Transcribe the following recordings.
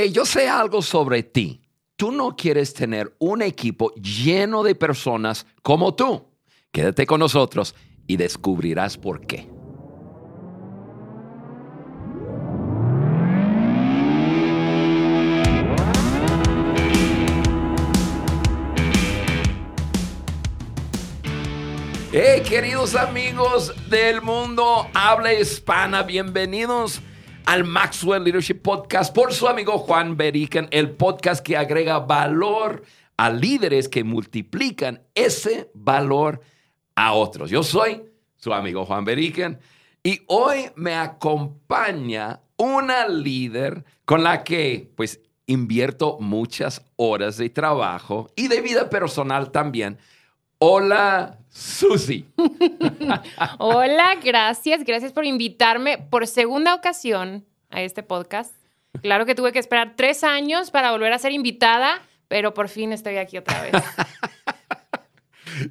Hey, yo sé algo sobre ti. Tú no quieres tener un equipo lleno de personas como tú. Quédate con nosotros y descubrirás por qué. Hey, queridos amigos del mundo habla hispana, bienvenidos al Maxwell Leadership Podcast por su amigo Juan Beriken, el podcast que agrega valor a líderes que multiplican ese valor a otros. Yo soy su amigo Juan Beriken y hoy me acompaña una líder con la que pues invierto muchas horas de trabajo y de vida personal también. Hola, Susi. Hola, gracias. Gracias por invitarme por segunda ocasión a este podcast. Claro que tuve que esperar tres años para volver a ser invitada, pero por fin estoy aquí otra vez.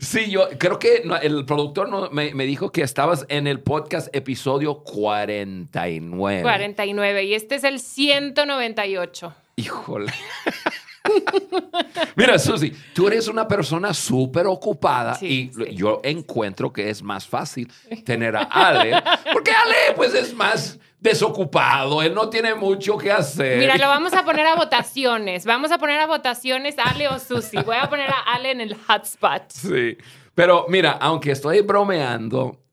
Sí, yo creo que el productor me, me, dijo que estabas en el podcast episodio 49. 49 y este es el 198. Híjole. Mira, Susi, tú eres una persona súper ocupada y yo encuentro que es más fácil tener a Ale, porque Ale pues es más desocupado, él no tiene mucho que hacer. Mira, lo vamos a poner a votaciones, vamos a poner a votaciones Ale o Susi, voy a poner a Ale en el hotspot. Sí, pero mira, aunque estoy bromeando,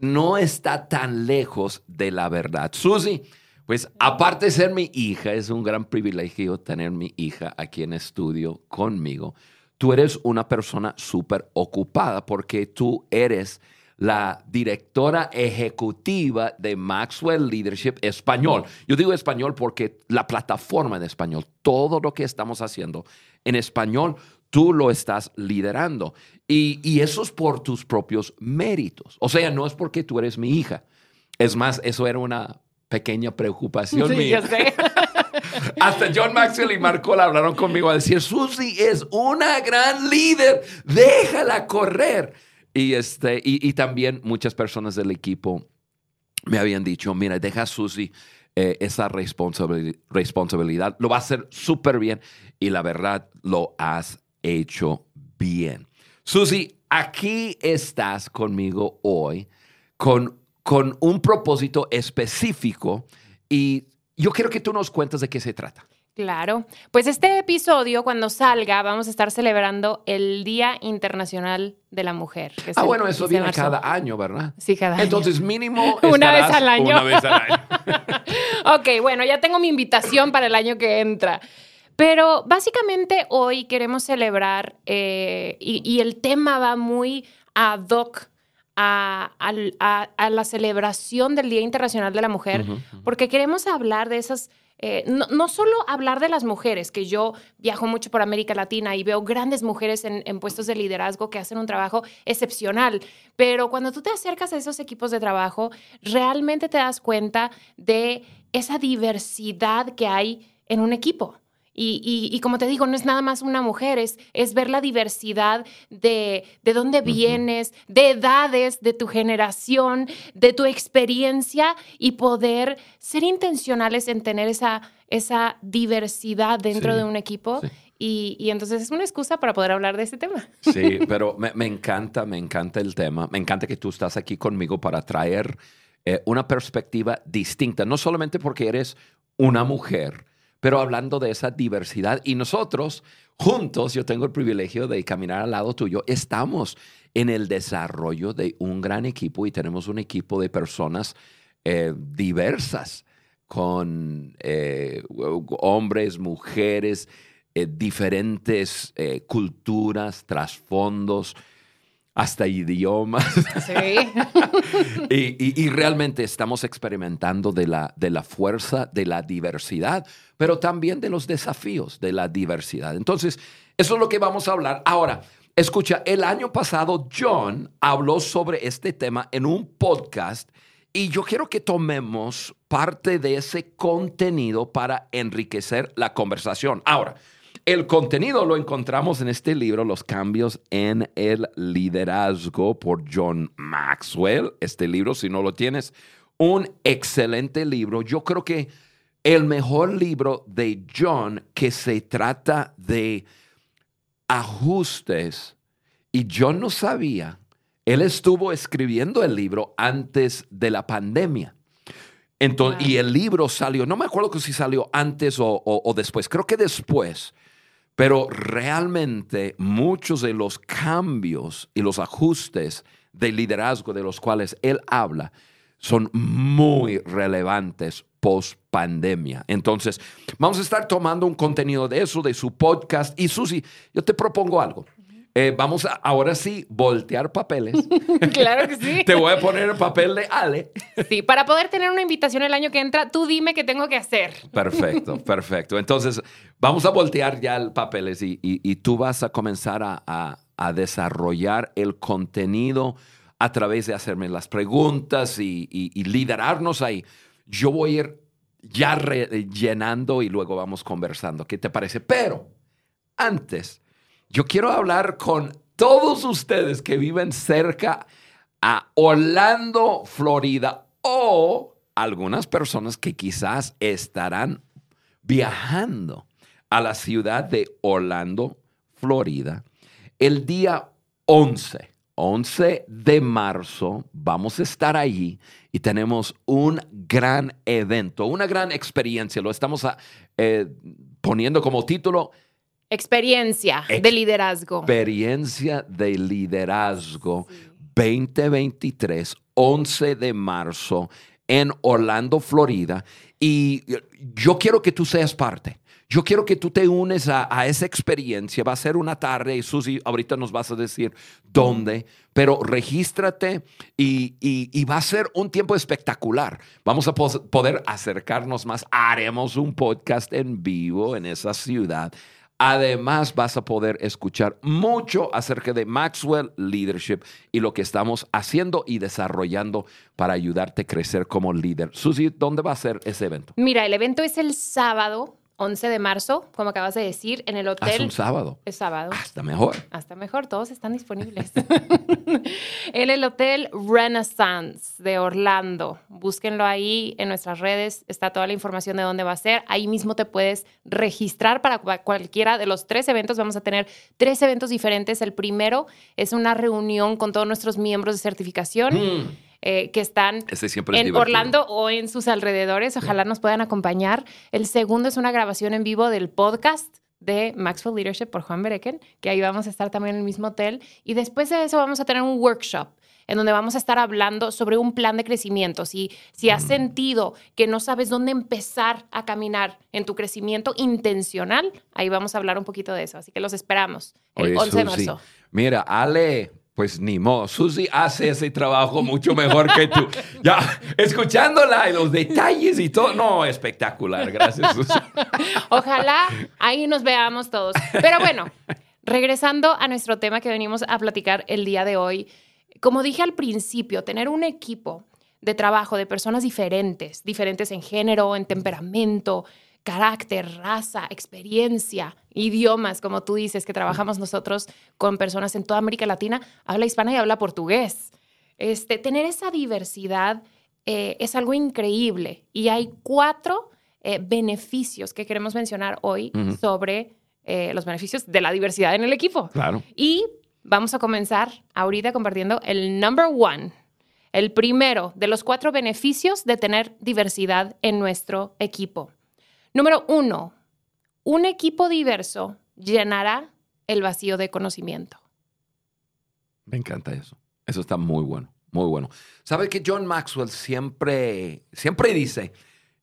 no está tan lejos de la verdad. Susi, pues aparte de ser mi hija, es un gran privilegio tener mi hija aquí en estudio conmigo. Tú eres una persona súper ocupada porque tú eres la directora ejecutiva de Maxwell Leadership Español. Yo digo español porque la plataforma en español, todo lo que estamos haciendo en español, tú lo estás liderando. Y, y eso es por tus propios méritos. O sea, no es porque tú eres mi hija. Es más, eso era una pequeña preocupación mía. Hasta John Maxwell y Marco hablaron conmigo a decir, Susi es una gran líder, déjala correr. Y, este, y, también muchas personas del equipo me habían dicho, mira, deja a Susi eh, esa responsabilidad, lo va a hacer súper bien y la verdad lo has hecho bien. Susi, aquí estás conmigo hoy con con un propósito específico y yo quiero que tú nos cuentes de qué se trata. Claro, pues este episodio cuando salga vamos a estar celebrando el Día Internacional de la Mujer. ah, bueno, eso viene cada año, ¿verdad? Sí, cada año. Entonces mínimo una vez al año. Una vez al año. ok, bueno, ya tengo mi invitación para el año que entra. Pero básicamente hoy queremos celebrar eh, y, el tema va muy ad hoc a, la celebración del Día Internacional de la Mujer, porque queremos hablar de esas, eh, no, solo hablar de las mujeres, que yo viajo mucho por América Latina y veo grandes mujeres en, en, puestos de liderazgo que hacen un trabajo excepcional, pero cuando tú te acercas a esos equipos de trabajo, realmente te das cuenta de esa diversidad que hay en un equipo. Y, como te digo, no es nada más una mujer, es, es ver la diversidad de, de dónde vienes, de edades, de tu generación, de tu experiencia y poder ser intencionales en tener esa, esa diversidad dentro de un equipo. Y, y, entonces es una excusa para poder hablar de este tema. Sí, pero me, me encanta, me encanta el tema. Me encanta que tú estás aquí conmigo para traer eh, una perspectiva distinta, no solamente porque eres una mujer, pero hablando de esa diversidad. Y nosotros, juntos, yo tengo el privilegio de caminar al lado tuyo, estamos en el desarrollo de un gran equipo y tenemos un equipo de personas eh, diversas, con eh, hombres, mujeres, eh, diferentes culturas, trasfondos hasta idiomas. Sí. y, realmente estamos experimentando de la, de la fuerza de la diversidad, pero también de los desafíos de la diversidad. Entonces, eso es lo que vamos a hablar. Ahora, escucha, el año pasado John habló sobre este tema en un podcast y yo quiero que tomemos parte de ese contenido para enriquecer la conversación. Ahora, el contenido lo encontramos en este libro, Los cambios en el liderazgo por John Maxwell. Este libro, si no lo tienes, un excelente libro. Yo creo que el mejor libro de John que se trata de ajustes. Y John no sabía, él estuvo escribiendo el libro antes de la pandemia. Entonces, Y el libro salió, no me acuerdo si salió antes o, o después, creo que después. Pero realmente muchos de los cambios y los ajustes de liderazgo de los cuales él habla son muy relevantes post pandemia. Entonces, vamos a estar tomando un contenido de eso, de su podcast. Y Susi, yo te propongo algo. Eh, vamos a ahora sí voltear papeles. claro que sí. Te voy a poner el papel de Ale. Sí, para poder tener una invitación el año que entra, tú dime qué tengo que hacer. Perfecto, perfecto. Entonces, vamos a voltear ya el papeles y, y, tú vas a comenzar a, a, desarrollar el contenido a través de hacerme las preguntas y, y liderarnos ahí. Yo voy a ir ya llenando y luego vamos conversando. ¿Qué te parece? Pero antes yo quiero hablar con todos ustedes que viven cerca a Orlando, Florida, o algunas personas que quizás estarán viajando a la ciudad de Orlando, Florida, el día 11. 11 de marzo vamos a estar allí y tenemos un gran evento, una gran experiencia. Lo estamos eh, poniendo como título Experiencia de liderazgo. Experiencia de liderazgo 2023, 11 de marzo en Orlando, Florida. Y yo quiero que tú seas parte. Yo quiero que tú te unes a, esa experiencia. Va a ser una tarde y Susi, ahorita nos vas a decir dónde, pero regístrate y, y, va a ser un tiempo espectacular. Vamos a poder acercarnos más. Haremos un podcast en vivo en esa ciudad. Además, vas a poder escuchar mucho acerca de Maxwell Leadership y lo que estamos haciendo y desarrollando para ayudarte a crecer como líder. Susi, ¿dónde va a ser ese evento? Mira, el evento es el sábado 11 de marzo, como acabas de decir, en el hotel. Es un sábado. Es sábado. Hasta mejor. Hasta mejor, todos están disponibles. en el hotel Renaissance de Orlando. Búsquenlo ahí en nuestras redes, está toda la información de dónde va a ser. Ahí mismo te puedes registrar para cualquiera de los tres eventos. Vamos a tener tres eventos diferentes. El primero es una reunión con todos nuestros miembros de certificación. Mm. Eh, que están en Orlando o en sus alrededores. Ojalá nos puedan acompañar. El segundo es una grabación en vivo del podcast de Maxwell Leadership por Juan Bereken, que ahí vamos a estar también en el mismo hotel. Y después de eso vamos a tener un workshop en donde vamos a estar hablando sobre un plan de crecimiento. Si, si has mm. sentido que no sabes dónde empezar a caminar en tu crecimiento intencional, ahí vamos a hablar un poquito de eso. Así que los esperamos el 11 de marzo. Mira, Ale, pues ni modo, Susi hace ese trabajo mucho mejor que tú. Ya, escuchándola y los detalles y todo, no, espectacular, gracias Susi. Ojalá ahí nos veamos todos. Pero bueno, regresando a nuestro tema que venimos a platicar el día de hoy, como dije al principio, tener un equipo de trabajo de personas diferentes, diferentes en género, en temperamento, carácter, raza, experiencia, idiomas, como tú dices, que trabajamos nosotros con personas en toda América Latina, habla hispana y habla portugués. Este, tener esa diversidad eh, es algo increíble y hay cuatro eh, beneficios que queremos mencionar hoy sobre eh, los beneficios de la diversidad en el equipo. Claro. Y vamos a comenzar ahorita compartiendo el number one, el primero de los cuatro beneficios de tener diversidad en nuestro equipo. Número uno, un equipo diverso llenará el vacío de conocimiento. Me encanta eso. Eso está muy bueno, muy bueno. ¿Sabe que John Maxwell siempre, siempre dice,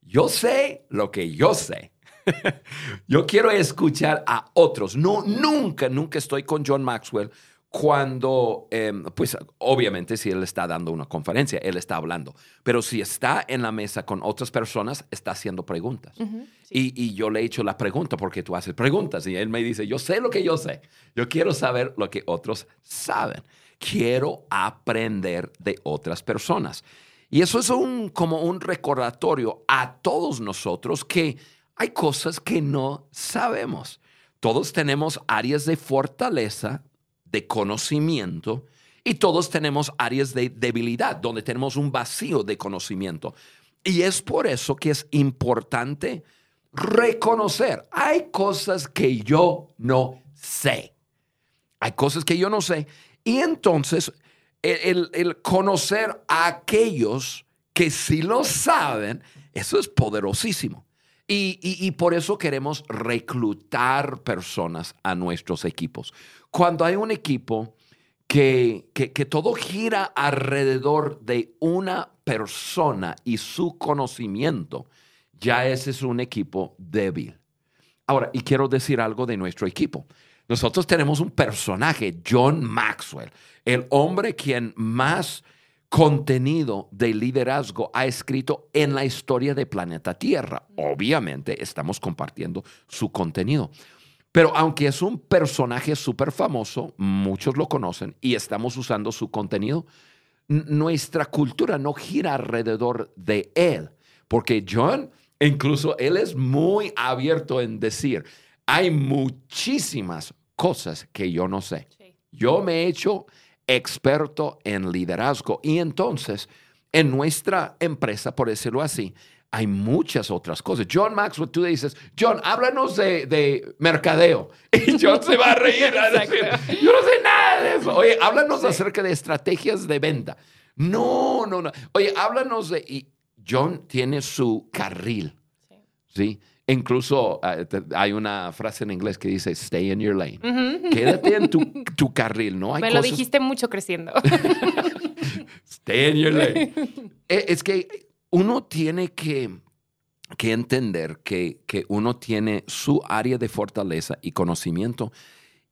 yo sé lo que yo sé? yo quiero escuchar a otros. No, nunca, nunca estoy con John Maxwell cuando, em, pues obviamente si él está dando una conferencia, él está hablando, pero si está en la mesa con otras personas, está haciendo preguntas. y, yo le he hecho la pregunta porque tú haces preguntas y él me dice, yo sé lo que yo sé, yo quiero saber lo que otros saben, quiero aprender de otras personas. Y eso es un, como un recordatorio a todos nosotros que hay cosas que no sabemos. Todos tenemos áreas de fortaleza de conocimiento y todos tenemos áreas de debilidad donde tenemos un vacío de conocimiento. Y es por eso que es importante reconocer, hay cosas que yo no sé. Hay cosas que yo no sé. Y entonces el, conocer a aquellos que sí lo saben, eso es poderosísimo. Y, por eso queremos reclutar personas a nuestros equipos. Cuando hay un equipo que, que, que todo gira alrededor de una persona y su conocimiento, ya ese es un equipo débil. Ahora, y quiero decir algo de nuestro equipo. Nosotros tenemos un personaje, John Maxwell, el hombre quien más contenido de liderazgo ha escrito en la historia de planeta Tierra. Obviamente estamos compartiendo su contenido. Pero aunque es un personaje súper famoso, muchos lo conocen y estamos usando su contenido, nuestra cultura no gira alrededor de él, porque John, incluso él es muy abierto en decir, hay muchísimas cosas que yo no sé. Yo me he hecho experto en liderazgo y entonces en nuestra empresa, por decirlo así, hay muchas otras cosas. John Maxwell, tú dices, John, háblanos de, mercadeo. Y John se va a reír. yo no sé nada de eso. Oye, háblanos acerca de estrategias de venta. No, no, no. Oye, háblanos de... Y John tiene su carril. ¿sí? Incluso ah, hay una frase en inglés que dice, stay in your lane. Quédate en tu, carril, ¿no? Me lo dijiste mucho creciendo. stay in your lane. Eh, es que uno tiene que, que entender que, que uno tiene su área de fortaleza y conocimiento.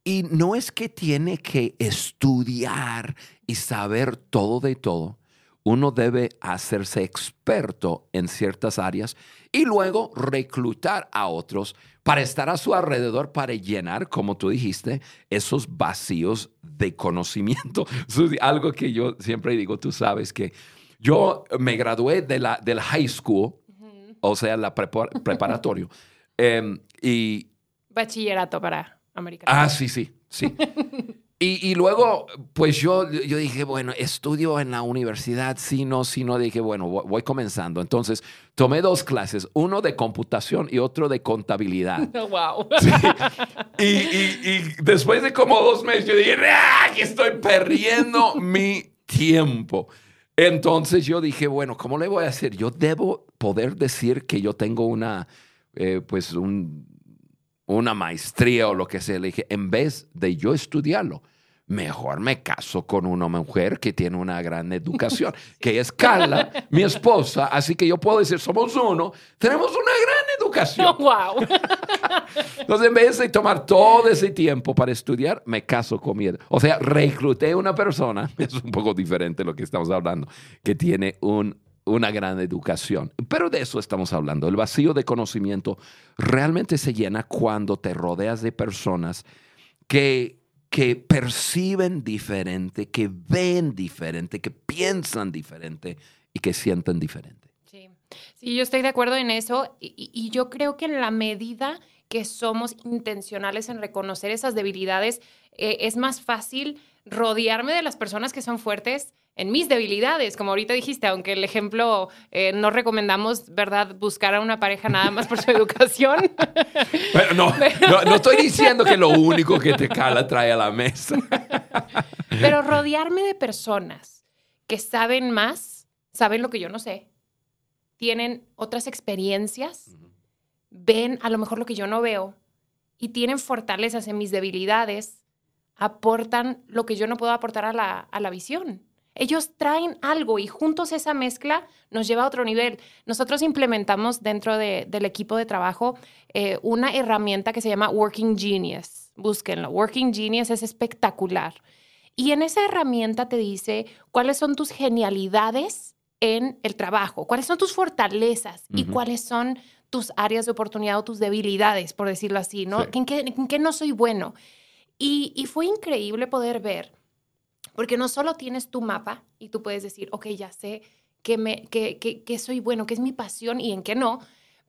Y no es que tiene que estudiar y saber todo de todo. Uno debe hacerse experto en ciertas áreas y luego reclutar a otros para estar a su alrededor para llenar, como tú dijiste, esos vacíos de conocimiento. algo que yo siempre digo, tú sabes que yo me gradué de la, del high school, o sea, la preparatorio, em, y... Bachillerato para americanos. Ah, sí, sí, sí. Y, luego, pues yo, yo dije, bueno, estudio en la universidad, si no, si no, dije, bueno, voy comenzando. Entonces, tomé dos clases, uno de computación y otro de contabilidad. ¡Wow! Y, y, después de como dos meses, yo dije, ¡ah! Que estoy perdiendo mi tiempo. Entonces yo dije, bueno, ¿cómo le voy a hacer? Yo debo poder decir que yo tengo una, eh, pues, un, una maestría o lo que sea. Le dije, en vez de yo estudiarlo, mejor me caso con una mujer que tiene una gran educación, que es Carla, mi esposa, así que yo puedo decir, somos uno, tenemos una gran educación. ¡Wow! Entonces, en vez de tomar todo ese tiempo para estudiar, me caso con mi... O sea, recluté una persona, es un poco diferente lo que estamos hablando, que tiene un, una gran educación. Pero de eso estamos hablando. El vacío de conocimiento realmente se llena cuando te rodeas de personas que que perciben diferente, que ven diferente, que piensan diferente y que sienten diferente. Sí, sí yo estoy de acuerdo en eso y, yo creo que en la medida que somos intencionales en reconocer esas debilidades, eh, es más fácil rodearme de las personas que son fuertes en mis debilidades, como ahorita dijiste, aunque el ejemplo eh, no recomendamos, ¿verdad?, buscar a una pareja nada más por su educación. Pero no, no, estoy diciendo que lo único que te cala trae a la mesa. Pero rodearme de personas que saben más, saben lo que yo no sé, tienen otras experiencias, ven a lo mejor lo que yo no veo y tienen fortalezas en mis debilidades, aportan lo que yo no puedo aportar a la, a la visión. Ellos traen algo y juntos esa mezcla nos lleva a otro nivel. Nosotros implementamos dentro del equipo de trabajo eh, una herramienta que se llama Working Genius. Búsquenlo. Working Genius es espectacular. Y en esa herramienta te dice cuáles son tus genialidades en el trabajo, cuáles son tus fortalezas y cuáles son tus áreas de oportunidad o tus debilidades, por decirlo así, ¿no? ¿En, qué, no soy bueno? Y, y fue increíble poder ver porque no solo tienes tu mapa y tú puedes decir, ok, ya sé que, me, que, que, soy bueno, que es mi pasión y en qué no,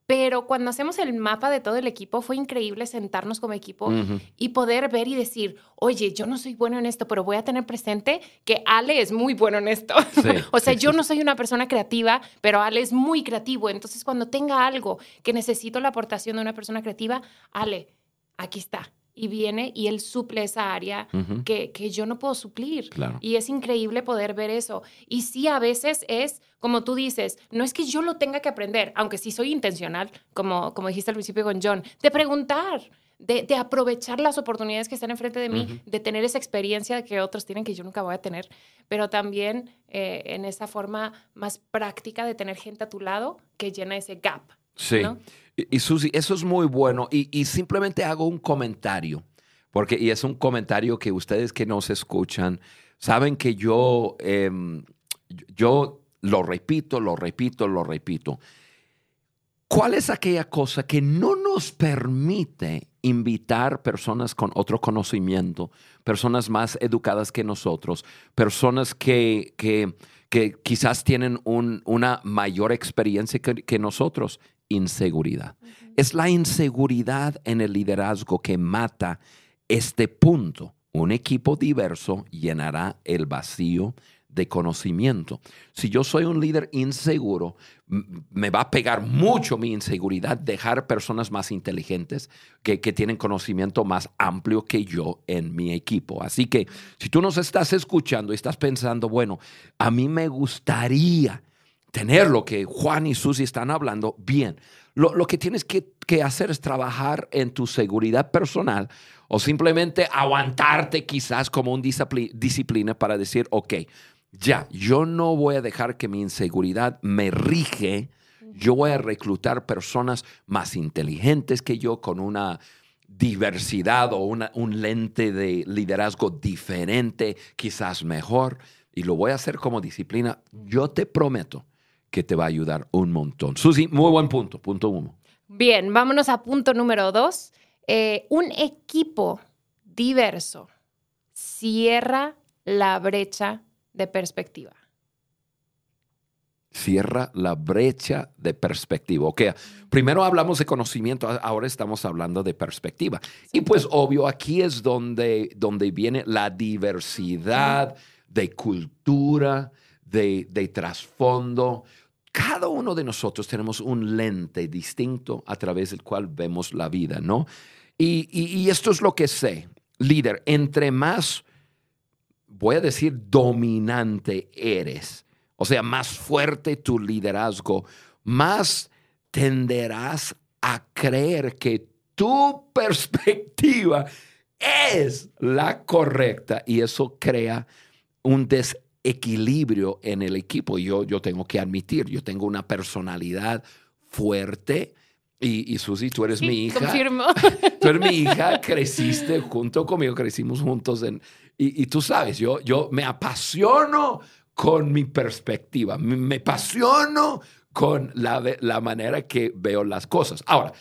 Pero cuando hacemos el mapa de todo el equipo, fue increíble sentarnos como equipo y poder ver y decir, oye, yo no soy bueno en esto, pero voy a tener presente que Ale es muy bueno en esto. Sí, o sea, sí, yo sí, no soy una persona creativa, pero Ale es muy creativo. Entonces, cuando tenga algo que necesito la aportación de una persona creativa, Ale, aquí está. Y viene y él suple esa área que, que yo no puedo suplir. Claro. Y es increíble poder ver eso. Y sí, a veces es, como tú dices, no es que yo lo tenga que aprender, aunque sí soy intencional, como, como dijiste al principio con John, de preguntar, de, de aprovechar las oportunidades que están enfrente de mí, de tener esa experiencia que otros tienen que yo nunca voy a tener, pero también eh, en esa forma más práctica de tener gente a tu lado que llena ese gap. Sí. ¿no? Y, Susi, eso es muy bueno. Y, simplemente hago un comentario, porque y es un comentario que ustedes que nos escuchan saben que yo, em, yo lo repito, lo repito, lo repito. ¿Cuál es aquella cosa que no nos permite invitar personas con otro conocimiento, personas más educadas que nosotros, personas que, que, que quizás tienen un- una mayor experiencia que nosotros? Inseguridad. Es la inseguridad en el liderazgo que mata este punto. Un equipo diverso llenará el vacío de conocimiento. Si yo soy un líder inseguro, me va a pegar mucho mi inseguridad dejar personas más inteligentes que, que tienen conocimiento más amplio que yo en mi equipo. Así que si tú nos estás escuchando y estás pensando, bueno, a mí me gustaría tener lo que Juan y Susi están hablando, bien. Lo, lo que tienes que, que hacer es trabajar en tu seguridad personal o simplemente aguantarte quizás como un discipli- disciplina para decir, ok, ya, yo no voy a dejar que mi inseguridad me rige, yo voy a reclutar personas más inteligentes que yo con una diversidad o una- un lente de liderazgo diferente, quizás mejor, y lo voy a hacer como disciplina. Yo te prometo que te va a ayudar un montón. Susi, muy buen punto, punto uno. Bien, vámonos a punto número dos. Eh, un equipo diverso cierra la brecha de perspectiva. Cierra la brecha de perspectiva. Ok, primero hablamos de conocimiento, ahora estamos hablando de perspectiva. Y pues obvio, aquí es donde, donde viene la diversidad de cultura, de, de trasfondo. Cada uno de nosotros tenemos un lente distinto a través del cual vemos la vida, ¿no? Y, esto es lo que sé, líder, entre más, voy a decir, dominante eres, o sea, más fuerte tu liderazgo, más tenderás a creer que tu perspectiva es la correcta y eso crea un desequilibrio en el equipo. Yo, yo tengo que admitir, yo tengo una personalidad fuerte y, y Susi, tú eres Sí, mi hija. Confirmo. Tú eres mi hija, creciste junto conmigo, crecimos juntos. En, y, y tú sabes, yo, yo me apasiono con mi perspectiva, me, me apasiono con la, la manera que veo las cosas. Ahora,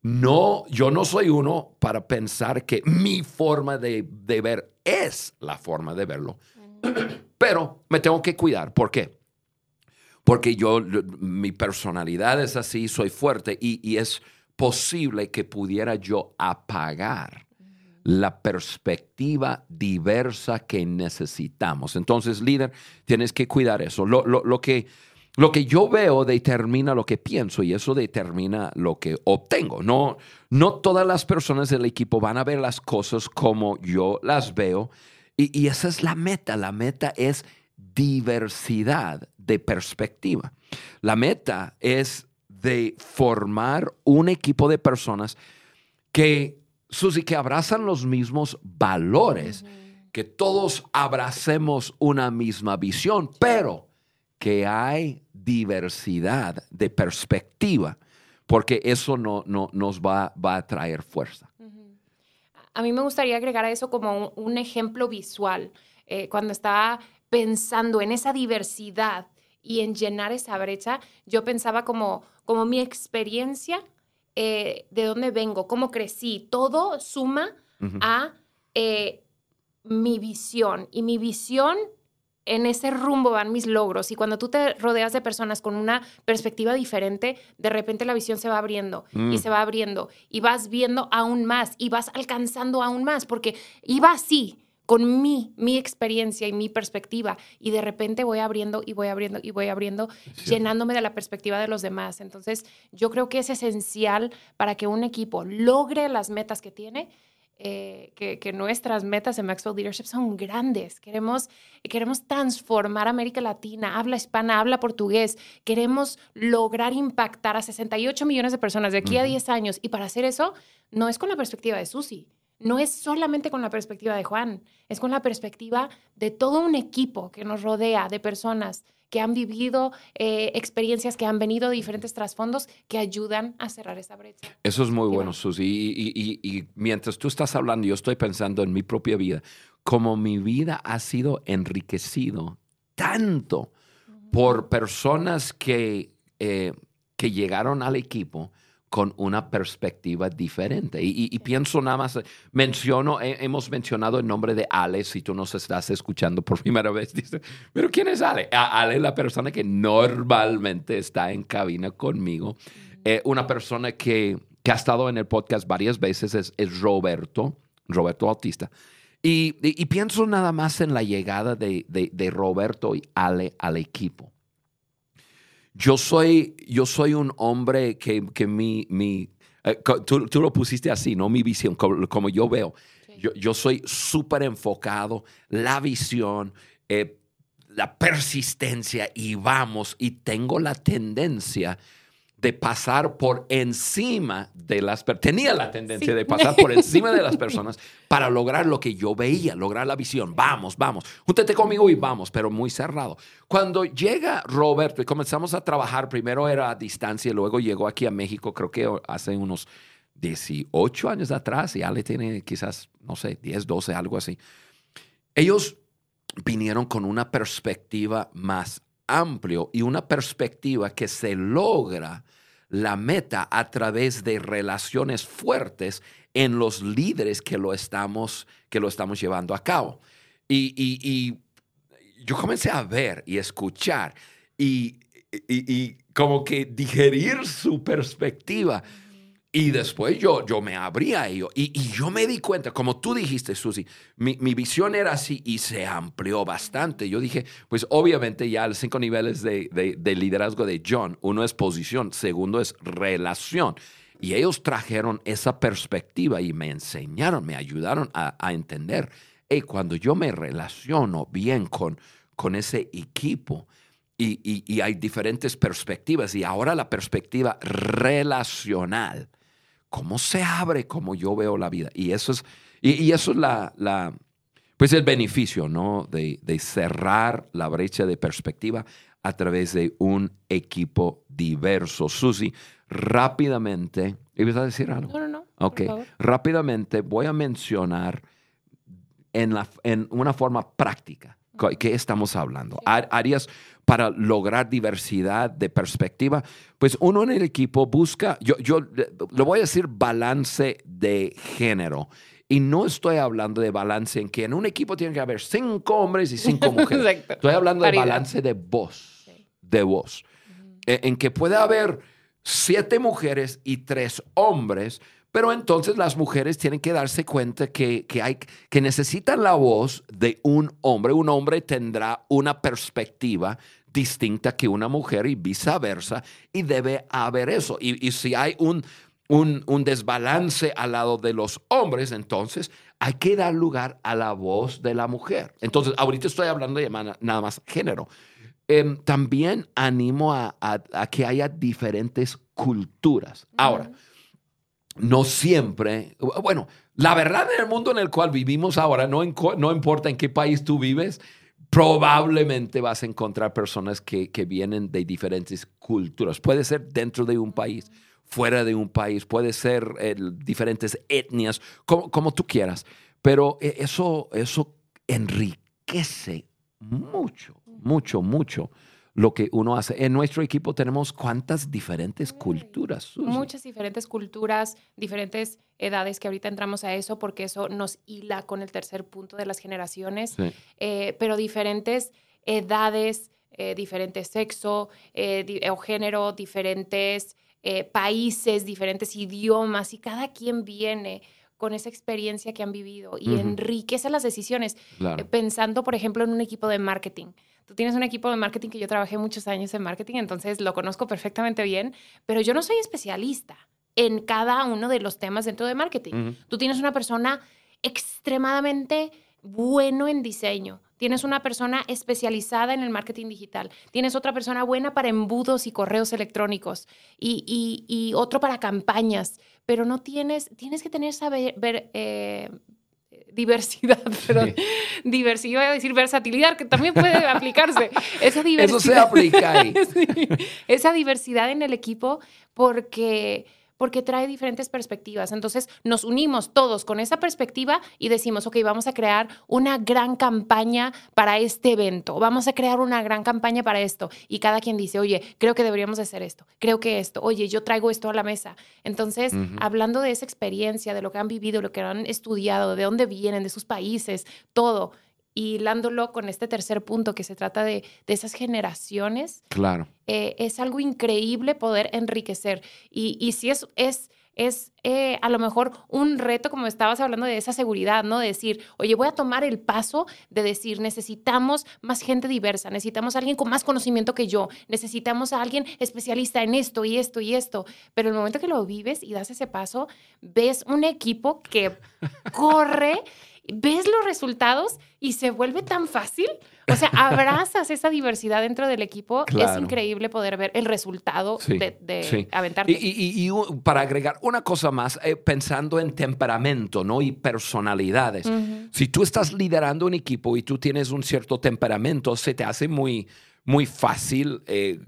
no, yo no soy uno para pensar que mi forma de, de ver es la forma de verlo, pero me tengo que cuidar. ¿Por qué? Porque yo, mi personalidad es así, soy fuerte y, y es posible que pudiera yo apagar la perspectiva diversa que necesitamos. Entonces, líder, tienes que cuidar eso. Lo, lo- lo que, lo que yo veo determina lo que pienso y eso determina lo que obtengo. No, no todas las personas del equipo van a ver las cosas como yo las veo y, y esa es la meta. La meta es diversidad de perspectiva. La meta es de formar un equipo de personas que, Susi, que abrazan los mismos valores, que todos abracemos una misma visión, pero que hay diversidad de perspectiva, porque eso no, no nos va, va a traer fuerza. A mí me gustaría agregar a eso como un, un ejemplo visual. Eh, cuando estaba pensando en esa diversidad y en llenar esa brecha, yo pensaba como, como mi experiencia, eh, de dónde vengo, cómo crecí, todo suma a eh, mi visión. Y mi visión en ese rumbo van mis logros. Y cuando tú te rodeas de personas con una perspectiva diferente, de repente la visión se va abriendo y Mm. se va abriendo y vas viendo aún más y vas alcanzando aún más, porque iba así con mi, mi experiencia y mi perspectiva y de repente voy abriendo y voy abriendo y voy abriendo, Sí. llenándome de la perspectiva de los demás. Entonces, yo creo que es esencial para que un equipo logre las metas que tiene, eh, que, que nuestras metas en Maxwell Leadership son grandes. Queremos, queremos transformar América Latina, habla hispana, habla portugués. Queremos lograr impactar a 68 millones de personas de aquí a Ujú. 10 años. Y para hacer eso, no es con la perspectiva de Susi, no es solamente con la perspectiva de Juan, es con la perspectiva de todo un equipo que nos rodea, de personas que han vivido eh, experiencias, que han venido de diferentes trasfondos, que ayudan a cerrar esa brecha. Eso es muy Y bueno, bueno. Susi. Y, y- y- y mientras tú estás hablando, yo estoy pensando en mi propia vida, como mi vida ha sido enriquecido tanto por personas que, eh, que llegaron al equipo con una perspectiva diferente. Y, y- y pienso nada más, menciono, he- hemos mencionado el nombre de Ale, si tú nos estás escuchando por primera vez, dice, pero ¿quién es Ale? A- Ale es la persona que normalmente está en cabina conmigo. Eh, una persona que, que ha estado en el podcast varias veces es, es Roberto, Roberto Bautista. Y- y pienso nada más en la llegada de, de- de Roberto y Ale al equipo. Yo soy, yo soy un hombre que, que mi, mi eh, tú, tú lo pusiste así, ¿no? Mi visión, como, como yo veo. Sí. Yo, yo soy súper enfocado, la visión, eh, la persistencia y vamos, y tengo la tendencia de pasar por encima de las personas. Tenía la tendencia Sí. de pasar por encima de las personas para lograr lo que yo veía, lograr la visión. Vamos, vamos, júntate conmigo y vamos, pero muy cerrado. Cuando llega Roberto y comenzamos a trabajar, primero era a distancia, luego llegó aquí a México, creo que hace unos 18 años atrás, y Ale tiene quizás, no sé, 10, 12, algo así. Ellos vinieron con una perspectiva más amplio y una perspectiva que se logra la meta a través de relaciones fuertes en los líderes que lo estamos, que lo estamos llevando a cabo. Y, yo comencé a ver y escuchar y- y como que digerir su perspectiva. Y después yo, yo me abrí a ello y, y yo me di cuenta, como tú dijiste, Susi, mi, mi visión era así y se amplió bastante. Yo dije, pues obviamente ya los cinco niveles de, de- de liderazgo de John, uno es posición, segundo es relación. Y ellos trajeron esa perspectiva y me enseñaron, me ayudaron a, a entender, hey, cuando yo me relaciono bien con, con ese equipo, y, y- y hay diferentes perspectivas. Y ahora la perspectiva relacional, cómo se abre, como yo veo la vida. Y eso es, y, y eso es la, la- pues el beneficio, ¿no? De, de cerrar la brecha de perspectiva a través de un equipo diverso. Susi, rápidamente, ¿ibas a decir algo? No, no, no. Ok, rápidamente voy a mencionar en, la, en una forma práctica qué estamos hablando. Áreas para lograr diversidad de perspectiva. Pues uno en el equipo busca, yo, yo le voy a decir balance de género. Y no estoy hablando de balance en que en un equipo tiene que haber cinco hombres y cinco mujeres. Exacto. Estoy hablando de balance de voz, Sí. de voz. Eh, en que puede haber siete mujeres y tres hombres, pero entonces las mujeres tienen que darse cuenta que, que, hay, que necesitan la voz de un hombre. Un hombre tendrá una perspectiva distinta que una mujer y viceversa, y debe haber eso. Y, y si hay un, un, un desbalance al lado de los hombres, entonces hay que dar lugar a la voz de la mujer. Entonces, ahorita estoy hablando de nada más género. Em, también animo a, a- a que haya diferentes culturas. Ahora, no siempre, bueno, la verdad en el mundo en el cual vivimos ahora, no, no importa en qué país tú vives, probablemente vas a encontrar personas que, que vienen de diferentes culturas. Puede ser dentro de un país, fuera de un país, puede ser diferentes etnias, como, como tú quieras, pero eh, eso, eso enriquece mucho, mucho, mucho lo que uno hace. En nuestro equipo tenemos cuántas diferentes culturas. Muchas diferentes culturas, diferentes edades, que ahorita entramos a eso porque eso nos hila con el tercer punto de las generaciones, Sí. eh, pero diferentes edades, eh, diferente sexo eh, o género, diferentes eh, países, diferentes idiomas y cada quien viene con esa experiencia que han vivido y enriquece las decisiones. pensando, por ejemplo, en un equipo de marketing. Tú tienes un equipo de marketing que yo trabajé muchos años en marketing, entonces lo conozco perfectamente bien, pero yo no soy especialista en cada uno de los temas dentro de marketing. Tú tienes una persona extremadamente bueno en diseño, tienes una persona especializada en el marketing digital, tienes otra persona buena para embudos y correos electrónicos y, otro para campañas, pero no tienes, tienes que tener saber, ver, eh, diversidad, perdón, diversidad, iba a decir versatilidad, que también puede aplicarse. Esa diversidad, Eso se aplica ahí. esa diversidad en el equipo porque porque trae diferentes perspectivas. Entonces nos unimos todos con esa perspectiva y decimos, ok, vamos a crear una gran campaña para este evento, vamos a crear una gran campaña para esto. Y cada quien dice, oye, creo que deberíamos hacer esto, creo que esto, oye, yo traigo esto a la mesa. Entonces, hablando de esa experiencia, de lo que han vivido, lo que han estudiado, de dónde vienen, de sus países, todo y hilándolo con este tercer punto que se trata de, esas generaciones. Claro. Eh, es algo increíble poder enriquecer. Y, y si es, es, es eh, a lo mejor un reto, como estabas hablando de esa seguridad, ¿no? De decir, oye, voy a tomar el paso de decir, necesitamos más gente diversa, necesitamos a alguien con más conocimiento que yo, necesitamos a alguien especialista en esto y esto y esto. Pero el momento que lo vives y das ese paso, ves un equipo que corre ves los resultados y se vuelve tan fácil. O sea, abrazas esa diversidad dentro del equipo. Es increíble poder ver el resultado de, de aventarte. Y, para agregar una cosa más, eh, pensando en temperamento ¿no? y personalidades. Si tú estás liderando un equipo y tú tienes un cierto temperamento, se te hace muy, muy fácil eh,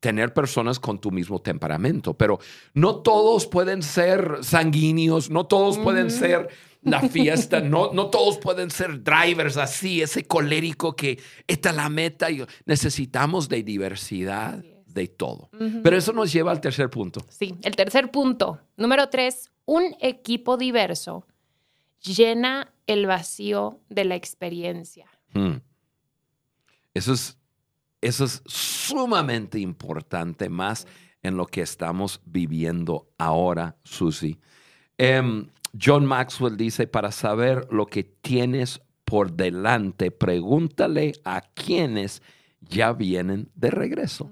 tener personas con tu mismo temperamento, pero no todos pueden ser sanguíneos, no todos pueden ser la fiesta. No, no todos pueden ser drivers así, ese colérico que esta es la meta. Y necesitamos de diversidad de todo. Pero eso nos lleva al tercer punto. Sí, el tercer punto. Número tres, un equipo diverso llena el vacío de la experiencia. Hmm. Eso, es, eso es sumamente importante, más en lo que estamos viviendo ahora, Susi. Em, John Maxwell dice, para saber lo que tienes por delante, pregúntale a quienes ya vienen de regreso.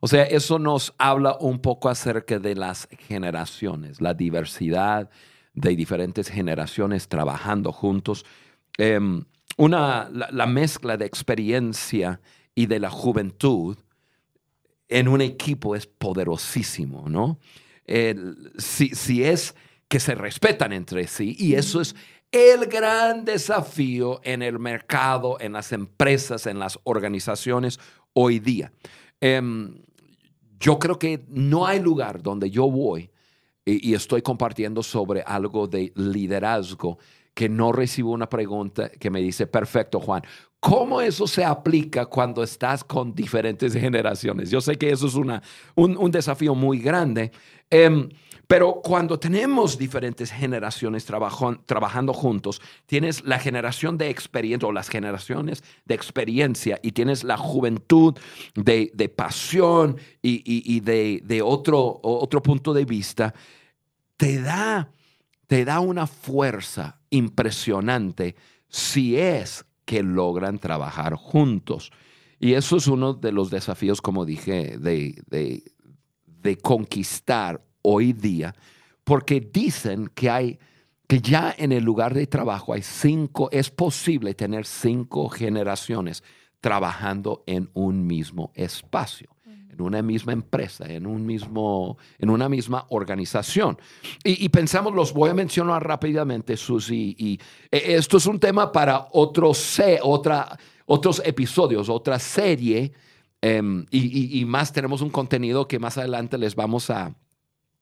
O sea, eso nos habla un poco acerca de las generaciones, la diversidad de diferentes generaciones trabajando juntos. Em, una, la, mezcla de experiencia y de la juventud en un equipo es poderosísimo, ¿no? si, si es que se respetan entre sí y eso es el gran desafío en el mercado, en las empresas, en las organizaciones hoy día. Em, yo creo que no hay lugar donde yo voy y, estoy compartiendo sobre algo de liderazgo que no recibo una pregunta que me dice, perfecto, Juan, ¿cómo eso se aplica cuando estás con diferentes generaciones? Yo sé que eso es una, un, desafío muy grande. Em, pero cuando tenemos diferentes generaciones trabajando juntos, tienes la generación de experiencia o las generaciones de experiencia y tienes la juventud de, pasión y, de, otro, otro punto de vista, te da, te da una fuerza impresionante si es que logran trabajar juntos. Y eso es uno de los desafíos, como dije, de, de conquistar hoy día, porque dicen que hay que ya en el lugar de trabajo hay cinco, es posible tener cinco generaciones trabajando en un mismo espacio, en una misma empresa, en, un mismo, en una misma organización. Y, pensamos, los voy a mencionar rápidamente, Susi, y, e, esto es un tema para otro otra, otros episodios, otra serie, em, y, y más tenemos un contenido que más adelante les vamos a,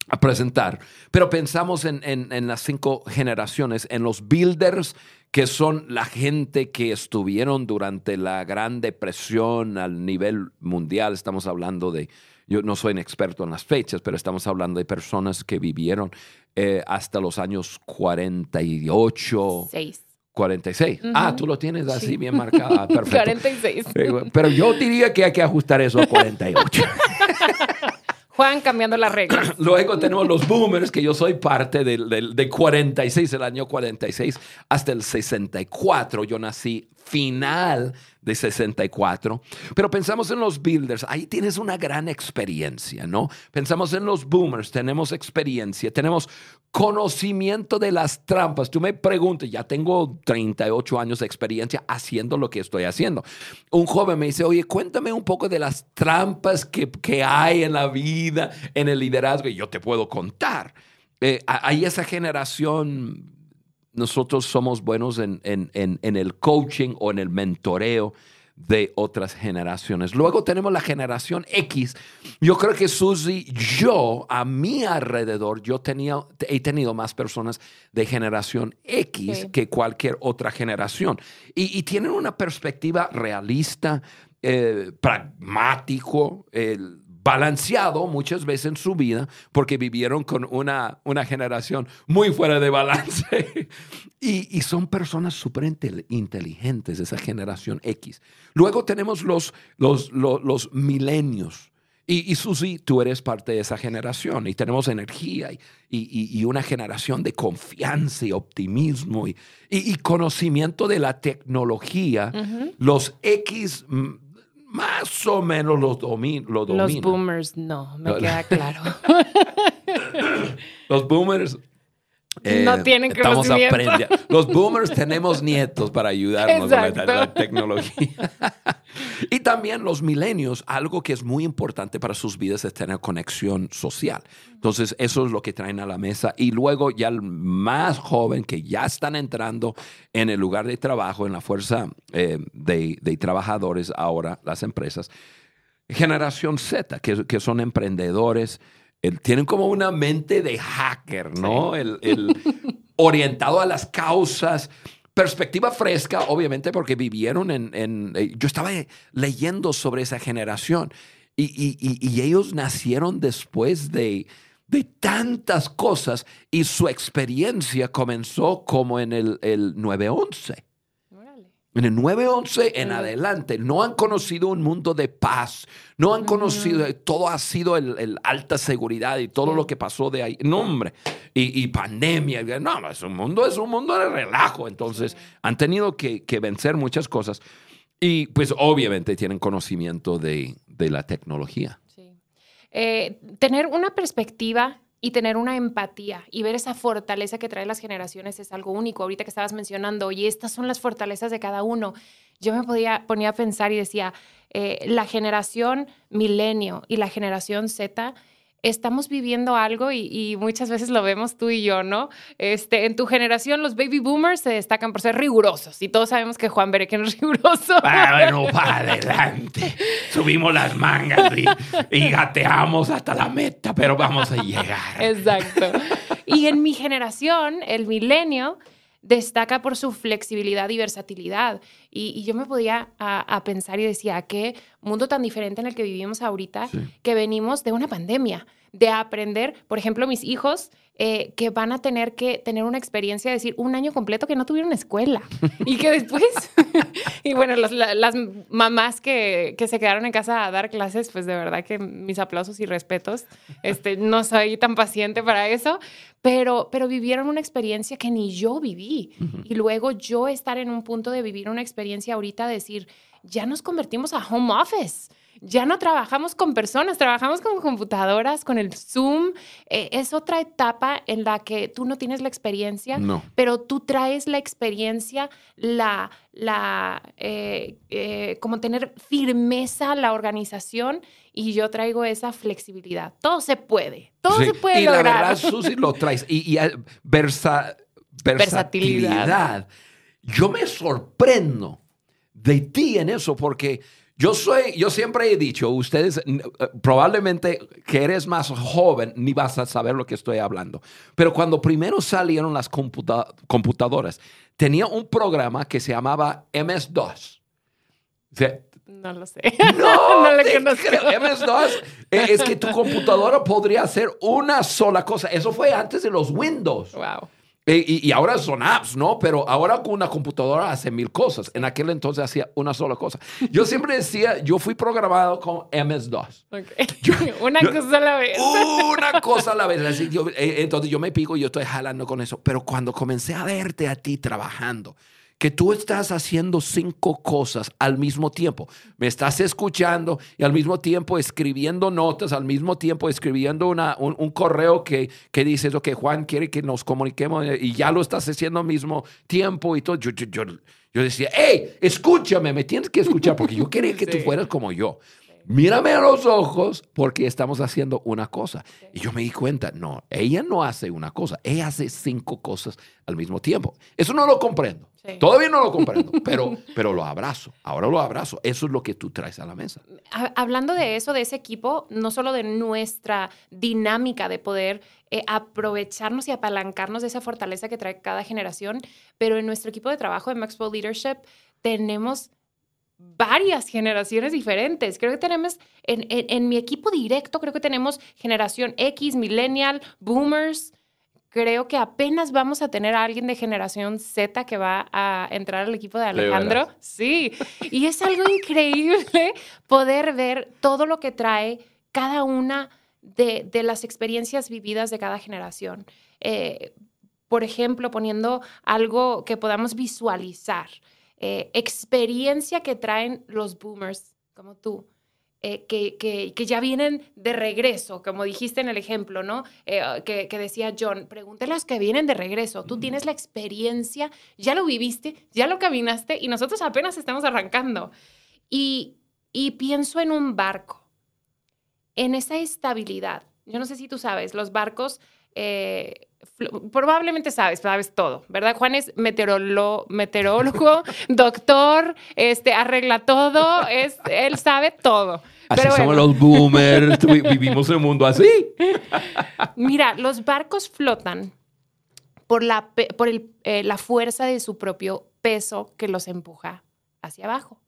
a presentar. Pero pensamos en, las cinco generaciones, en los builders, que son la gente que estuvieron durante la Gran Depresión al nivel mundial. Estamos hablando de, yo no soy un experto en las fechas, pero estamos hablando de personas que vivieron eh, hasta los años 48. 46. Ah, tú lo tienes así bien marcado. Ah, perfecto. 46. Eh, Pero yo diría que hay que ajustar eso a 48. Juan cambiando las reglas. Luego tenemos los boomers, que yo soy parte del, del, de 46, el año 46, hasta el 64. Yo nací final de 64. Pero pensamos en los builders, ahí tienes una gran experiencia, ¿no? Pensamos en los boomers, tenemos experiencia, tenemos conocimiento de las trampas. Tú me preguntas, ya tengo 38 años de experiencia haciendo lo que estoy haciendo. Un joven me dice, oye, cuéntame un poco de las trampas que, que hay en la vida, en el liderazgo, y yo te puedo contar. Eh, hay esa generación nosotros somos buenos en, en, en, en, el coaching o en el mentoreo de otras generaciones. Luego tenemos la generación X. Yo creo que Susi, yo a mi alrededor, yo tenía, he tenido más personas de generación X sí. que cualquier otra generación. Y, y, tienen una perspectiva realista, eh, pragmático, el balanceado muchas veces en su vida porque vivieron con una, una generación muy fuera de balance. y, y, son personas súper inteligentes, esa generación X. Luego tenemos los, los, los, los milenios. Y, y, Susi, tú eres parte de esa generación y tenemos energía y, y, y una generación de confianza y optimismo y, conocimiento de la tecnología. Uh -huh. Los X más o menos los, domin lo dominan. Los boomers no, me queda claro. los boomers eh, no tienen estamos aprendiendo. Los boomers tenemos nietos para ayudarnos con la, la, tecnología. y también los milenios, algo que es muy importante para sus vidas es tener conexión social. Entonces, eso es lo que traen a la mesa. Y luego ya el más joven que ya están entrando en el lugar de trabajo, en la fuerza eh, de, de, trabajadores ahora, las empresas. Generación Z, que, que son emprendedores, tienen como una mente de hacker, ¿no? Sí. El, el orientado a las causas, perspectiva fresca, obviamente, porque vivieron en... en eh, yo estaba leyendo sobre esa generación y, y, y, y ellos nacieron después de, de, tantas cosas y su experiencia comenzó como en el, el 9-11. En el 9-11 en adelante, no han conocido un mundo de paz, no han conocido, todo ha sido el, el alta seguridad y todo lo que pasó de ahí. No, hombre, y, y, pandemia. No, es un mundo, es un mundo de relajo. Entonces, han tenido que, que, vencer muchas cosas. Y pues obviamente tienen conocimiento de, de la tecnología. Sí. Eh, tener una perspectiva y tener una empatía y ver esa fortaleza que traen las generaciones es algo único. Ahorita que estabas mencionando, y estas son las fortalezas de cada uno, yo me podía, ponía a pensar y decía, eh, la generación milenio y la generación Z estamos viviendo algo y, y, muchas veces lo vemos tú y yo, ¿no? Este, en tu generación los baby boomers se destacan por ser rigurosos y todos sabemos que Juan Bereque no es riguroso. Ah, bueno, para adelante. Subimos las mangas y, y, gateamos hasta la meta, pero vamos a llegar. Exacto. Y en mi generación, el milenio, destaca por su flexibilidad y versatilidad. Y, y yo me podía a, a, pensar y decía, qué mundo tan diferente en el que vivimos ahorita, sí. que venimos de una pandemia, de aprender, por ejemplo, mis hijos eh, que van a tener que tener una experiencia, de decir, un año completo que no tuvieron escuela y que después, y bueno, los, la, las mamás que, que, se quedaron en casa a dar clases, pues de verdad que mis aplausos y respetos, este, no soy tan paciente para eso, pero, pero vivieron una experiencia que ni yo viví. Uh -huh. Y luego yo estar en un punto de vivir una experiencia ahorita, decir, ya nos convertimos a home office ya no trabajamos con personas, trabajamos con computadoras, con el Zoom. Eh, es otra etapa en la que tú no tienes la experiencia, no. pero tú traes la experiencia, la, la eh, eh, como tener firmeza la organización y yo traigo esa flexibilidad. Todo se puede, todo sí. se puede y lograr. la verdad, Susi, lo traes. Y, y versa, versatilidad. versatilidad. Yo me sorprendo de ti en eso porque yo soy, yo siempre he dicho, ustedes eh, probablemente que eres más joven ni vas a saber lo que estoy hablando. Pero cuando primero salieron las computa computadoras, tenía un programa que se llamaba MS-DOS. O sea, no lo sé. No, no le conozco. MS-DOS eh, es que tu computadora podría hacer una sola cosa. Eso fue antes de los Windows. Wow. Eh, Y, y ahora son apps, ¿no? Pero ahora con una computadora hace mil cosas. En aquel entonces hacía una sola cosa. Yo siempre decía, yo fui programado con MS-DOS. Ok. Una yo- cosa a la vez. Una cosa a la vez. Así, yo- eh, entonces yo me pico y yo estoy jalando con eso. Pero cuando comencé a verte a ti trabajando, que tú estás haciendo cinco cosas al mismo tiempo. Me estás escuchando y al mismo tiempo escribiendo notas, al mismo tiempo escribiendo una, un, un correo que, que dices, ok, Juan quiere que nos comuniquemos eh, y ya lo estás haciendo al mismo tiempo y todo. Yo, yo, yo, yo decía, hey, escúchame, me tienes que escuchar porque yo quería que tú Sí. fueras como yo. Mírame a los ojos porque estamos haciendo una cosa. Y yo me di cuenta, no, ella no hace una cosa, ella hace cinco cosas al mismo tiempo. Eso no lo comprendo. Sí. Todavía no lo comprendo, pero, pero lo abrazo. Ahora lo abrazo. Eso es lo que tú traes a la mesa. Ha- Hablando de eso, de ese equipo, no solo de nuestra dinámica de poder eh, aprovecharnos y apalancarnos de esa fortaleza que trae cada generación, pero en nuestro equipo de trabajo de Maxwell Leadership tenemos varias generaciones diferentes. Creo que tenemos, en, en- en mi equipo directo, creo que tenemos generación X, millennial, boomers. Creo que apenas vamos a tener a alguien de generación Z que va a entrar al equipo de Alejandro. Sí, y es algo increíble poder ver todo lo que trae cada una de, de las experiencias vividas de cada generación. Eh, por ejemplo, poniendo algo que podamos visualizar, eh, experiencia que traen los boomers como tú. Eh, que, que- que ya vienen de regreso, como dijiste en el ejemplo, ¿no? Eh, que, que decía John, pregúntale a los que vienen de regreso. Tú tienes la experiencia, ya lo viviste, ya lo caminaste y nosotros apenas estamos arrancando. Y, y pienso en un barco, en esa estabilidad. Yo no sé si tú sabes, los barcos, eh, probablemente sabes, sabes todo, ¿verdad? Juan es meteorólogo, doctor, este, arregla todo, es, él sabe todo. Así Pero somos bueno. los boomers. vi- Vivimos en un mundo así. Mira, los barcos flotan por, la, por el- eh, la fuerza de su propio peso que los empuja hacia abajo,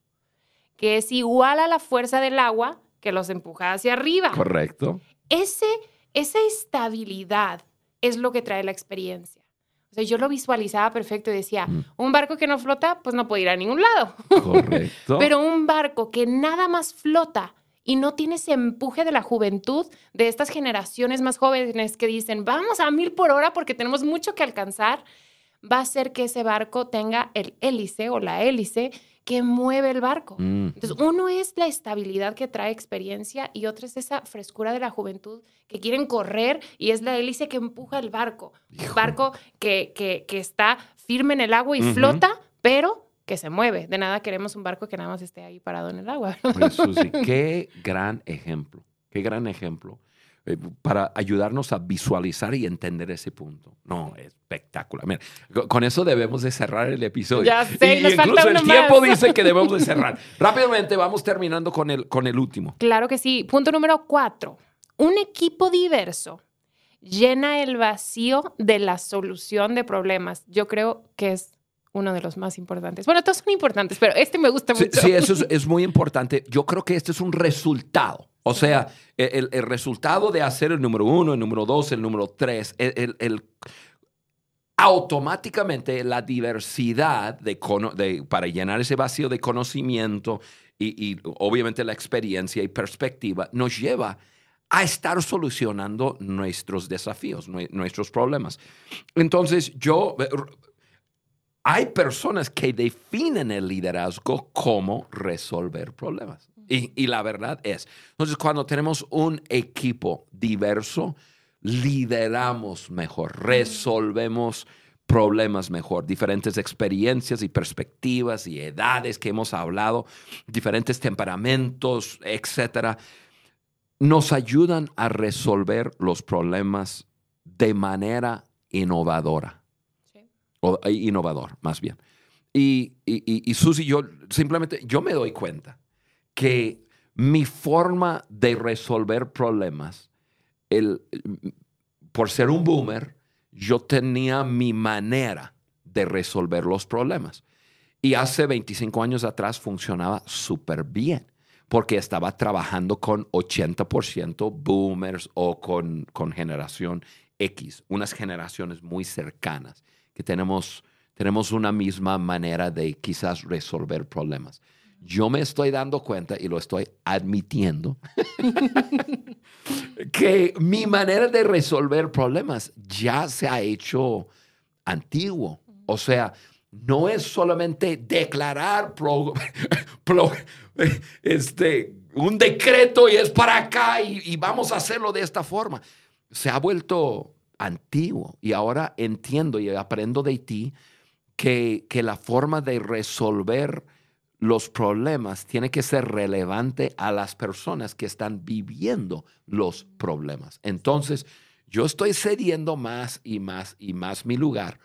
que es igual a la fuerza del agua que los empuja hacia arriba. Correcto. Ese, esa estabilidad es lo que trae la experiencia. O sea, yo lo visualizaba perfecto y decía, Mm. un barco que no flota, pues no puede ir a ningún lado. Correcto. Pero un barco que nada más flota y no tiene ese empuje de la juventud, de estas generaciones más jóvenes que dicen, vamos a mil por hora porque tenemos mucho que alcanzar, va a hacer que ese barco tenga el hélice o la hélice que mueve el barco. Mm. Entonces, uno es la estabilidad que trae experiencia y otro es esa frescura de la juventud que quieren correr y es la hélice que empuja el barco. Un barco que, que- que está firme en el agua y flota, pero que se mueve. De nada queremos un barco que nada más esté ahí parado en el agua. Susi, qué gran ejemplo, qué gran ejemplo eh, para ayudarnos a visualizar y entender ese punto. No, espectacular. Mira, co- con eso debemos de cerrar el episodio. Ya sé, y, nos y falta incluso el tiempo más. dice que debemos de cerrar. Rápidamente vamos terminando con el, con el último. Claro que sí. Punto número cuatro. Un equipo diverso llena el vacío de la solución de problemas. Yo creo que es uno de los más importantes. Bueno, todos son importantes, pero este me gusta mucho. sí, eso es, es muy importante. Yo creo que este es un resultado. O sea, e, el, el resultado de hacer el número uno, el número dos, el número tres, el, el- el- automáticamente la diversidad de, para llenar ese vacío de conocimiento y, y obviamente la experiencia y perspectiva nos lleva a estar solucionando nuestros desafíos, nue- nuestros problemas. Entonces, yo, hay personas que definen el liderazgo como resolver problemas. Y, la verdad es, entonces cuando tenemos un equipo diverso, lideramos mejor, resolvemos problemas mejor, diferentes experiencias y perspectivas y edades que hemos hablado, diferentes temperamentos, etcétera, nos ayudan a resolver los problemas de manera innovadora. O innovador, más bien. Y, y, y Susi, yo simplemente, yo me doy cuenta que mi forma de resolver problemas, el, por ser un boomer, yo tenía mi manera de resolver los problemas. Y hace 25 años atrás funcionaba súper bien, porque estaba trabajando con 80% boomers o con, con generación X, unas generaciones muy cercanas, que tenemos, tenemos una misma manera de quizás resolver problemas. Yo me estoy dando cuenta y lo estoy admitiendo que mi manera de resolver problemas ya se ha hecho antiguo. O sea, no es solamente declarar este, un decreto y es para acá y, vamos a hacerlo de esta forma. Se ha vuelto antiguo y ahora entiendo y aprendo de ti que, que la forma de resolver los problemas tiene que ser relevante a las personas que están viviendo los problemas. Entonces, yo estoy cediendo más y más y más mi lugar.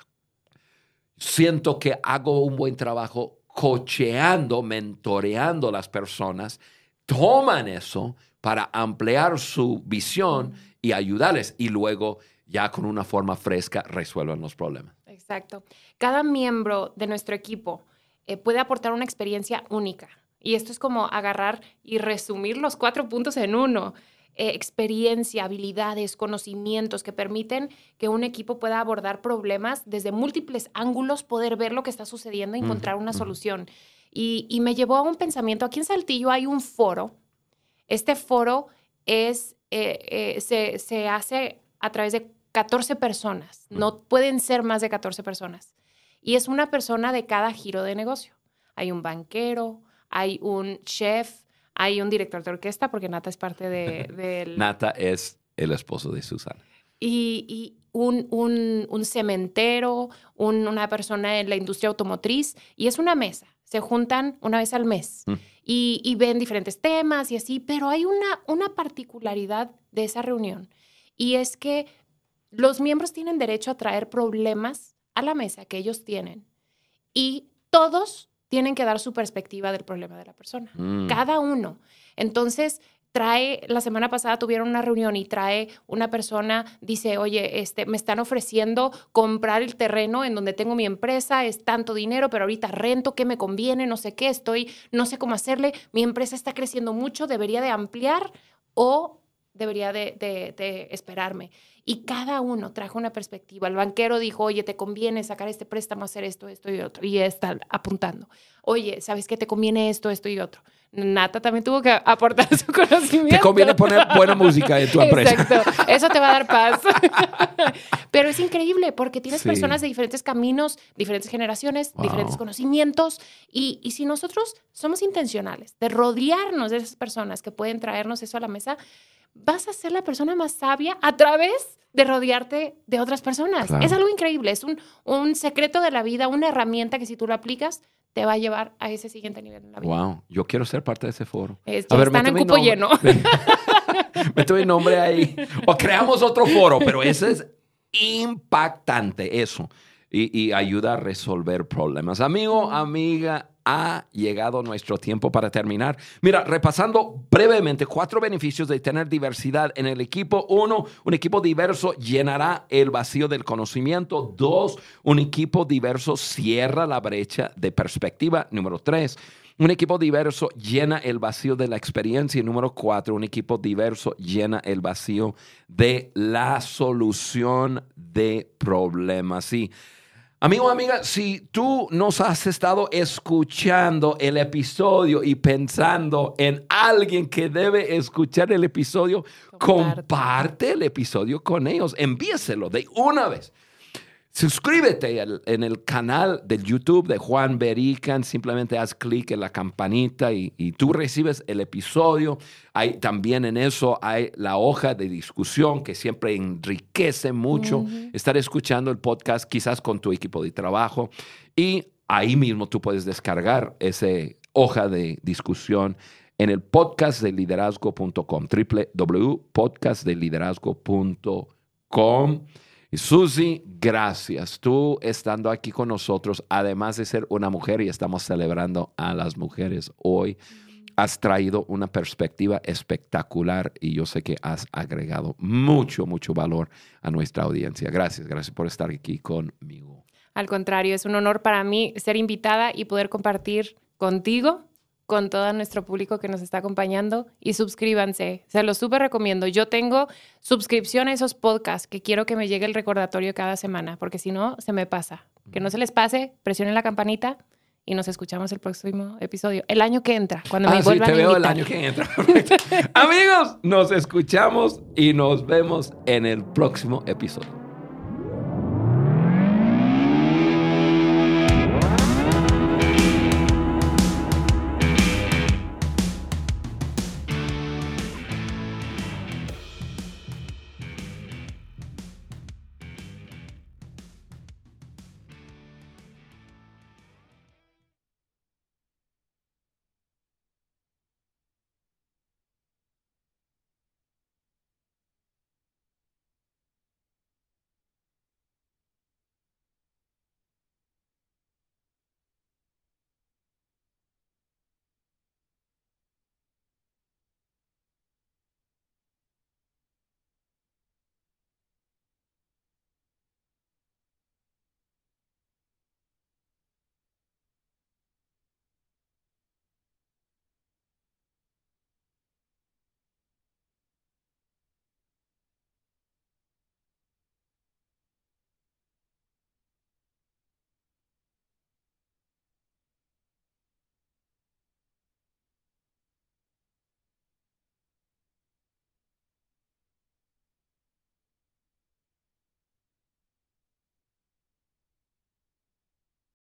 Siento que hago un buen trabajo cocheando, mentoreando a las personas. Toman eso para ampliar su visión y ayudarles y luego ya con una forma fresca resuelven los problemas. Exacto. Cada miembro de nuestro equipo eh, puede aportar una experiencia única. Y esto es como agarrar y resumir los cuatro puntos en uno. Eh, experiencia, habilidades, conocimientos que permiten que un equipo pueda abordar problemas desde múltiples ángulos, poder ver lo que está sucediendo, encontrar una solución. Y, me llevó a un pensamiento, aquí en Saltillo hay un foro. Este foro es, eh, se, se, hace a través de 14 personas, no pueden ser más de 14 personas y es una persona de cada giro de negocio. Hay un banquero, hay un chef, hay un director de orquesta, porque Nata es parte de... Del... Nata es el esposo de Susana. Y, un, un, cementero, una persona en la industria automotriz, y es una mesa. Se juntan una vez al mes mm. y, y, ven diferentes temas y así, pero hay una, una particularidad de esa reunión, y es que los miembros tienen derecho a traer problemas a la mesa que ellos tienen y todos tienen que dar su perspectiva del problema de la persona, mm. cada uno. Entonces, trae, la semana pasada tuvieron una reunión y trae una persona, dice, oye, este, me están ofreciendo comprar el terreno en donde tengo mi empresa, es tanto dinero, pero ahorita rento, ¿qué me conviene? No sé qué, estoy, no sé cómo hacerle, mi empresa está creciendo mucho, debería de ampliar o debería de, esperarme y cada uno trajo una perspectiva. El banquero dijo, oye, te conviene sacar este préstamo, hacer esto, esto y otro. Y está apuntando. Oye, ¿sabes qué? Te conviene esto, esto y otro. Nata también tuvo que aportar su conocimiento. Te conviene poner buena música en tu empresa. Exacto, eso te va a dar paz. Pero es increíble porque tienes personas de diferentes caminos, diferentes generaciones, diferentes conocimientos. Y, y si nosotros somos intencionales de rodearnos de esas personas que pueden traernos eso a la mesa, vas a ser la persona más sabia a través de rodearte de otras personas. Es algo increíble, es un, un secreto de la vida, una herramienta que si tú lo aplicas, te va a llevar a ese siguiente nivel en la vida. Wow, yo quiero ser parte de ese foro. a ver, están en cupo lleno. Mete mi nombre ahí. O creamos otro foro, pero ese es impactante, eso. Y, y ayuda a resolver problemas. Amigo, amiga, ha llegado nuestro tiempo para terminar. Mira, repasando brevemente cuatro beneficios de tener diversidad en el equipo. Uno, un equipo diverso llenará el vacío del conocimiento. Dos, un equipo diverso cierra la brecha de perspectiva. Número tres, un equipo diverso llena el vacío de la experiencia. Y número cuatro, un equipo diverso llena el vacío de la solución de problemas. Sí. Amigo, amiga, si tú nos has estado escuchando el episodio y pensando en alguien que debe escuchar el episodio, comparte, el episodio con ellos, envíeselo de una vez. Suscríbete en el canal de YouTube de Juan Berican. Simplemente haz clic en la campanita y, tú recibes el episodio. Hay, también en eso hay la hoja de discusión que siempre enriquece mucho estar escuchando el podcast, quizás con tu equipo de trabajo. Y ahí mismo tú puedes descargar esa hoja de discusión en el podcast de liderazgo.com, www.podcastdeliderazgo.com. Y Susi, gracias. Tú estando aquí con nosotros, además de ser una mujer y estamos celebrando a las mujeres hoy, has traído una perspectiva espectacular y yo sé que has agregado mucho, mucho valor a nuestra audiencia. Gracias, gracias por estar aquí conmigo. Al contrario, es un honor para mí ser invitada y poder compartir contigo con todo nuestro público que nos está acompañando y suscríbanse. Se los súper recomiendo. Yo tengo suscripción a esos podcasts que quiero que me llegue el recordatorio cada semana, porque si no, se me pasa. Que no se les pase, presionen la campanita y nos escuchamos el próximo episodio. El año que entra, cuando me Ah, sí, vuelvan te a veo el invitar. año que entra. Amigos, nos escuchamos y nos vemos en el próximo episodio.